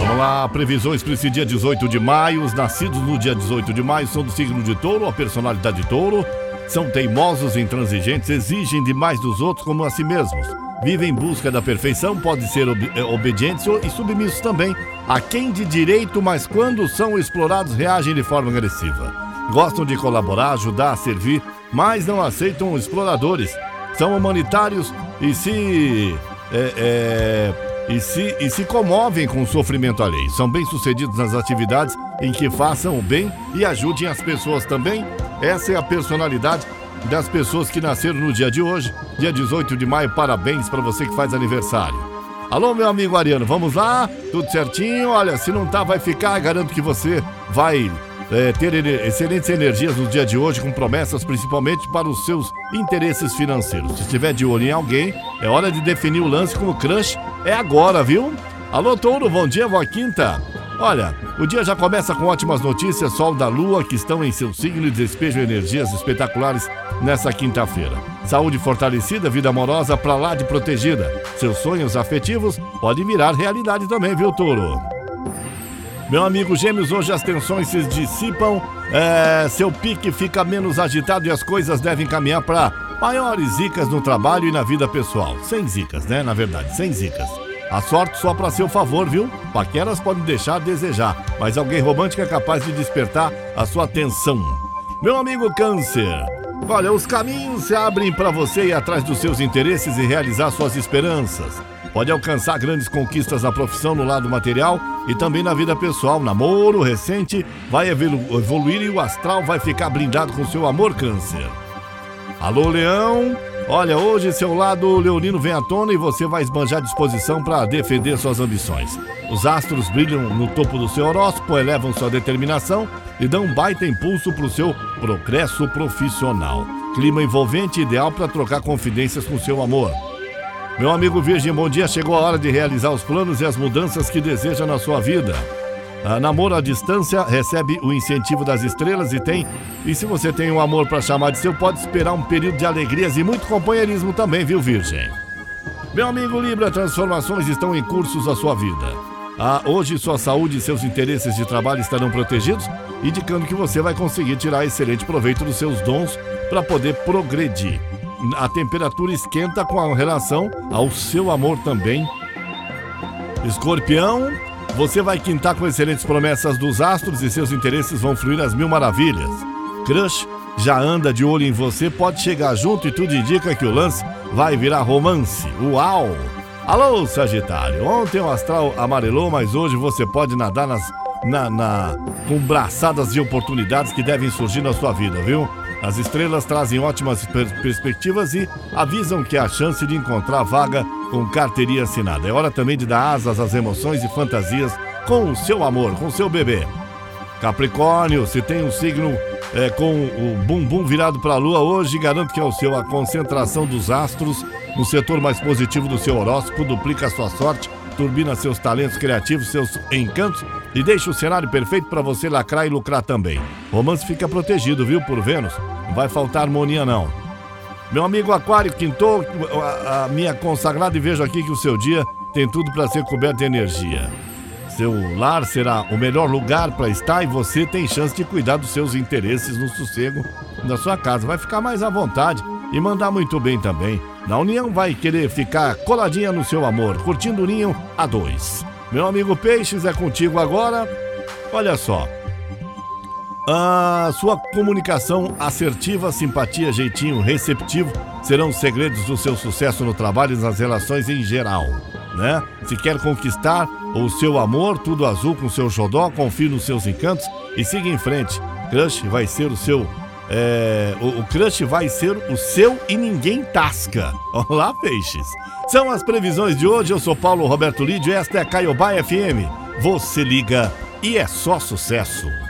Vamos lá, previsões para esse dia 18 de maio. Os nascidos no dia 18 de maio são do signo de touro, a personalidade de touro. São teimosos, intransigentes, exigem demais dos outros como a si mesmos. Vivem em busca da perfeição, podem ser ob eh, obedientes e submissos também. A quem de direito, mas quando são explorados, reagem de forma agressiva. Gostam de colaborar, ajudar, servir, mas não aceitam exploradores. São humanitários e se. É, é, e se, e se comovem com o sofrimento alheio. São bem-sucedidos nas atividades em que façam o bem e ajudem as pessoas também. Essa é a personalidade das pessoas que nasceram no dia de hoje, dia 18 de maio. Parabéns para você que faz aniversário. Alô, meu amigo Ariano, vamos lá? Tudo certinho? Olha, se não tá, vai ficar. Garanto que você vai é, ter excelentes energias no dia de hoje, com promessas principalmente para os seus interesses financeiros. Se estiver de olho em alguém, é hora de definir o lance com o crush. É agora, viu? Alô, Touro, bom dia, boa quinta. Olha, o dia já começa com ótimas notícias, sol da lua que estão em seu signo e despejam energias espetaculares nessa quinta-feira. Saúde fortalecida, vida amorosa pra lá de protegida. Seus sonhos afetivos podem virar realidade também, viu, Touro? Meu amigo Gêmeos, hoje as tensões se dissipam, é, seu pique fica menos agitado e as coisas devem caminhar para maiores zicas no trabalho e na vida pessoal. Sem zicas, né? Na verdade, sem zicas. A sorte só para seu favor, viu? Paqueras podem deixar a desejar, mas alguém romântico é capaz de despertar a sua atenção. Meu amigo Câncer, olha, os caminhos se abrem para você ir atrás dos seus interesses e realizar suas esperanças. Pode alcançar grandes conquistas na profissão, no lado material e também na vida pessoal. Namoro recente vai evoluir e o astral vai ficar blindado com seu amor, Câncer. Alô, Leão! Olha, hoje seu lado leonino vem à tona e você vai esbanjar disposição para defender suas ambições. Os astros brilham no topo do seu horóscopo, elevam sua determinação e dão um baita impulso para o seu progresso profissional. Clima envolvente ideal para trocar confidências com seu amor. Meu amigo Virgem, bom dia. Chegou a hora de realizar os planos e as mudanças que deseja na sua vida. A namoro à distância recebe o incentivo das estrelas e tem. E se você tem um amor para chamar de seu, pode esperar um período de alegrias e muito companheirismo também, viu, Virgem? Meu amigo Libra, transformações estão em cursos à sua vida. Ah, hoje sua saúde e seus interesses de trabalho estarão protegidos, indicando que você vai conseguir tirar excelente proveito dos seus dons para poder progredir. A temperatura esquenta com relação ao seu amor também. Escorpião, você vai quintar com excelentes promessas dos astros e seus interesses vão fluir às mil maravilhas. Crush já anda de olho em você, pode chegar junto e tudo indica que o lance vai virar romance. Uau! Alô, Sagitário! Ontem o astral amarelou, mas hoje você pode nadar nas, na, na, com braçadas de oportunidades que devem surgir na sua vida, viu? As estrelas trazem ótimas per perspectivas e avisam que há chance de encontrar vaga com carteirinha assinada. É hora também de dar asas às emoções e fantasias com o seu amor, com o seu bebê. Capricórnio, se tem um signo é, com o bumbum virado para a lua hoje, garanto que é o seu. A concentração dos astros no setor mais positivo do seu horóscopo duplica a sua sorte, turbina seus talentos criativos, seus encantos e deixa o cenário perfeito para você lacrar e lucrar também. Romance fica protegido, viu, por Vênus? Não vai faltar harmonia, não. Meu amigo Aquário quintou a, a minha consagrada e vejo aqui que o seu dia tem tudo para ser coberto de energia. Seu lar será o melhor lugar para estar e você tem chance de cuidar dos seus interesses no sossego da sua casa. Vai ficar mais à vontade e mandar muito bem também. Na União vai querer ficar coladinha no seu amor, curtindo o ninho a dois. Meu amigo Peixes é contigo agora. Olha só, a sua comunicação assertiva, simpatia, jeitinho receptivo serão os segredos do seu sucesso no trabalho e nas relações em geral, né? Se quer conquistar o seu amor, tudo azul com seu xodó, confie nos seus encantos e siga em frente. Crush vai ser o seu é, o, o crush vai ser o seu e ninguém tasca. Olá, peixes. São as previsões de hoje. Eu sou Paulo Roberto Lídio e esta é a Caiobá FM. Você liga e é só sucesso.